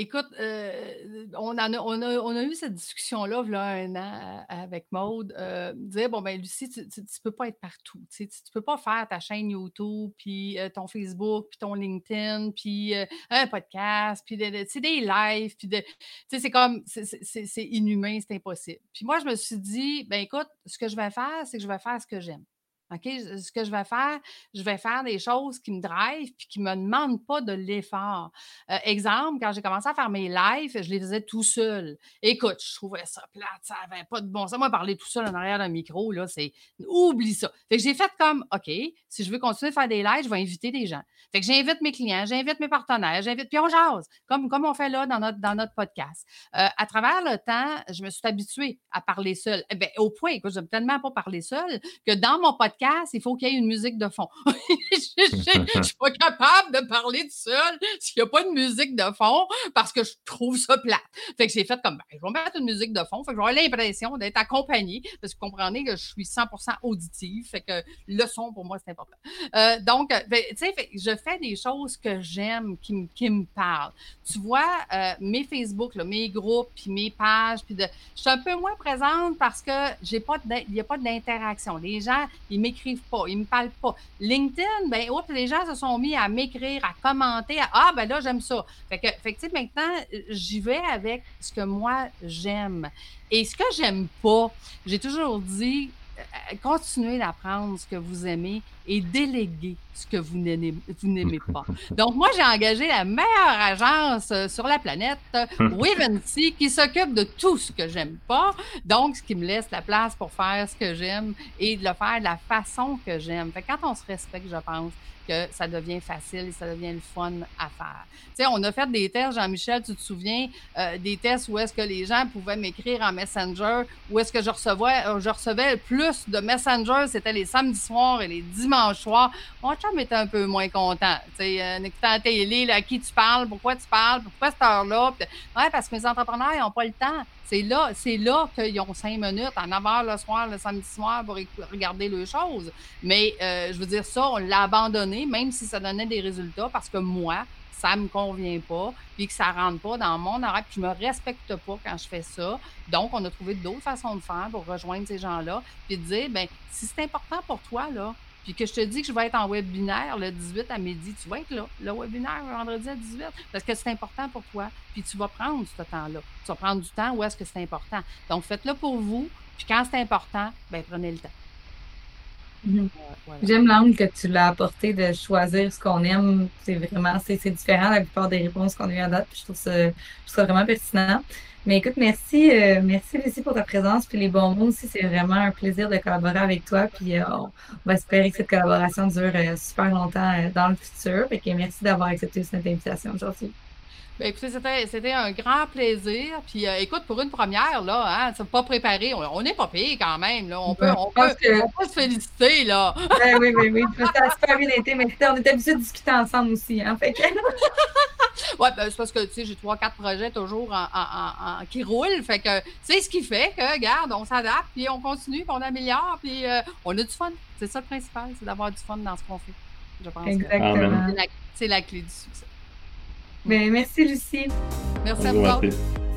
Écoute, euh, on, a, eu cette discussion-là, a un an, avec Maude, euh, dire, bon, ben Lucie, tu ne peux pas être partout. Tu ne peux pas faire ta chaîne YouTube, puis euh, ton Facebook, puis ton LinkedIn, puis un podcast, puis des lives, puis de, c'est comme, c'est inhumain, c'est impossible. Puis moi, je me suis dit, ben écoute, ce que je vais faire, c'est que je vais faire ce que j'aime. OK, ce que je vais faire, je vais faire des choses qui me drivent puis qui ne me demandent pas de l'effort. Euh, exemple, quand j'ai commencé à faire mes lives, je les faisais tout seul. Écoute, je trouvais ça plate, ça n'avait pas de bon sens. Moi, parler tout seul en arrière d'un micro, là, c'est oublie ça. Fait que j'ai fait comme OK, si je veux continuer à faire des lives, je vais inviter des gens. Fait que j'invite mes clients, j'invite mes partenaires, j'invite, puis on jase, comme, comme on fait là dans notre, dans notre podcast. Euh, à travers le temps, je me suis habituée à parler seul. Eh ben, au point, écoute, je n'aime tellement pas parler seul que dans mon podcast, podcast, il faut qu'il y ait une musique de fond. je ne suis pas capable de parler tout seul s'il n'y a pas de musique de fond parce que je trouve ça plate. Fait que j'ai fait comme, ben, je vais mettre une musique de fond. Fait que j'aurai l'impression d'être accompagnée parce que vous comprenez que je suis 100% auditive. Fait que le son, pour moi, c'est important. Euh, donc, ben, tu sais, je fais des choses que j'aime, qui, qui me parlent. Tu vois, euh, mes Facebook, mes groupes, puis mes pages, puis de, je suis un peu moins présente parce que j'ai pas il n'y a pas d'interaction. Les gens, ils m'écrivent pas, ils me parlent pas. LinkedIn, ben, oups, les gens se sont mis à m'écrire, à commenter, à, ah, ben là, j'aime ça. Fait que, fait que maintenant, j'y vais avec ce que moi, j'aime. Et ce que j'aime pas, j'ai toujours dit, euh, continuez d'apprendre ce que vous aimez et déléguer ce que vous n'aimez pas. Donc, moi, j'ai engagé la meilleure agence euh, sur la planète, Wivency, qui s'occupe de tout ce que j'aime pas. Donc, ce qui me laisse la place pour faire ce que j'aime et de le faire de la façon que j'aime. Fait quand on se respecte, je pense, que ça devient facile et ça devient le fun à faire. Tu sais, on a fait des tests, Jean-Michel, tu te souviens, euh, des tests où est-ce que les gens pouvaient m'écrire en Messenger, où est-ce que je recevais, euh, je recevais plus de Messenger, c'était les samedis soirs et les dimanches soirs. Mon chum était un peu moins content. Tu sais, euh, en écoutant la télé, à qui tu parles, pourquoi tu parles, pourquoi cette heure-là. Ouais, parce que mes entrepreneurs, ils n'ont pas le temps. C'est là, c'est là qu'ils ont cinq minutes, à 9 h le soir, le samedi soir, pour regarder les choses. Mais euh, je veux dire, ça, on l'a abandonné, même si ça donnait des résultats, parce que moi, ça ne me convient pas, puis que ça ne rentre pas dans mon horaire, puis je ne me respecte pas quand je fais ça. Donc, on a trouvé d'autres façons de faire pour rejoindre ces gens-là, puis de dire, ben si c'est important pour toi, là, puis que je te dis que je vais être en webinaire le 18 à midi, tu vas être là, le webinaire vendredi à 18, parce que c'est important pour toi. Puis tu vas prendre ce temps-là. Tu vas prendre du temps où est-ce que c'est important. Donc, faites-le pour vous. Puis quand c'est important, ben prenez le temps.
Mhm. J'aime l'angle que tu l'as apporté de choisir ce qu'on aime. C'est vraiment, c'est différent de la plupart des réponses qu'on a eues à date. je trouve ça, je trouve ça vraiment pertinent. Mais écoute, merci, euh, merci Lucie pour ta présence puis les bons mots aussi. C'est vraiment un plaisir de collaborer avec toi. Puis euh, on va espérer que cette collaboration dure euh, super longtemps dans le futur. Et merci d'avoir accepté cette invitation aujourd'hui.
Écoutez, c'était, un grand plaisir. Puis, écoute, pour une première, là, hein, c'est pas préparé. On n'est pas payé quand même. Là. On, peut, on, peut, se féliciter, là.
Ben, oui, oui, oui. Ça a super bien été. Mais on est habitué de discuter ensemble aussi. Hein, fait
Oui, ben, c'est parce que, tu sais, j'ai trois, quatre projets toujours en, qui roulent. Fait que c'est ce qui fait que, regarde, on s'adapte, puis on continue, puis on améliore, puis euh, on a du fun. C'est ça le principal, c'est d'avoir du fun dans ce qu'on fait. Je pense
Exactement.
c'est la, clé du succès.
Mais ben, merci, Lucie.
Merci à vous.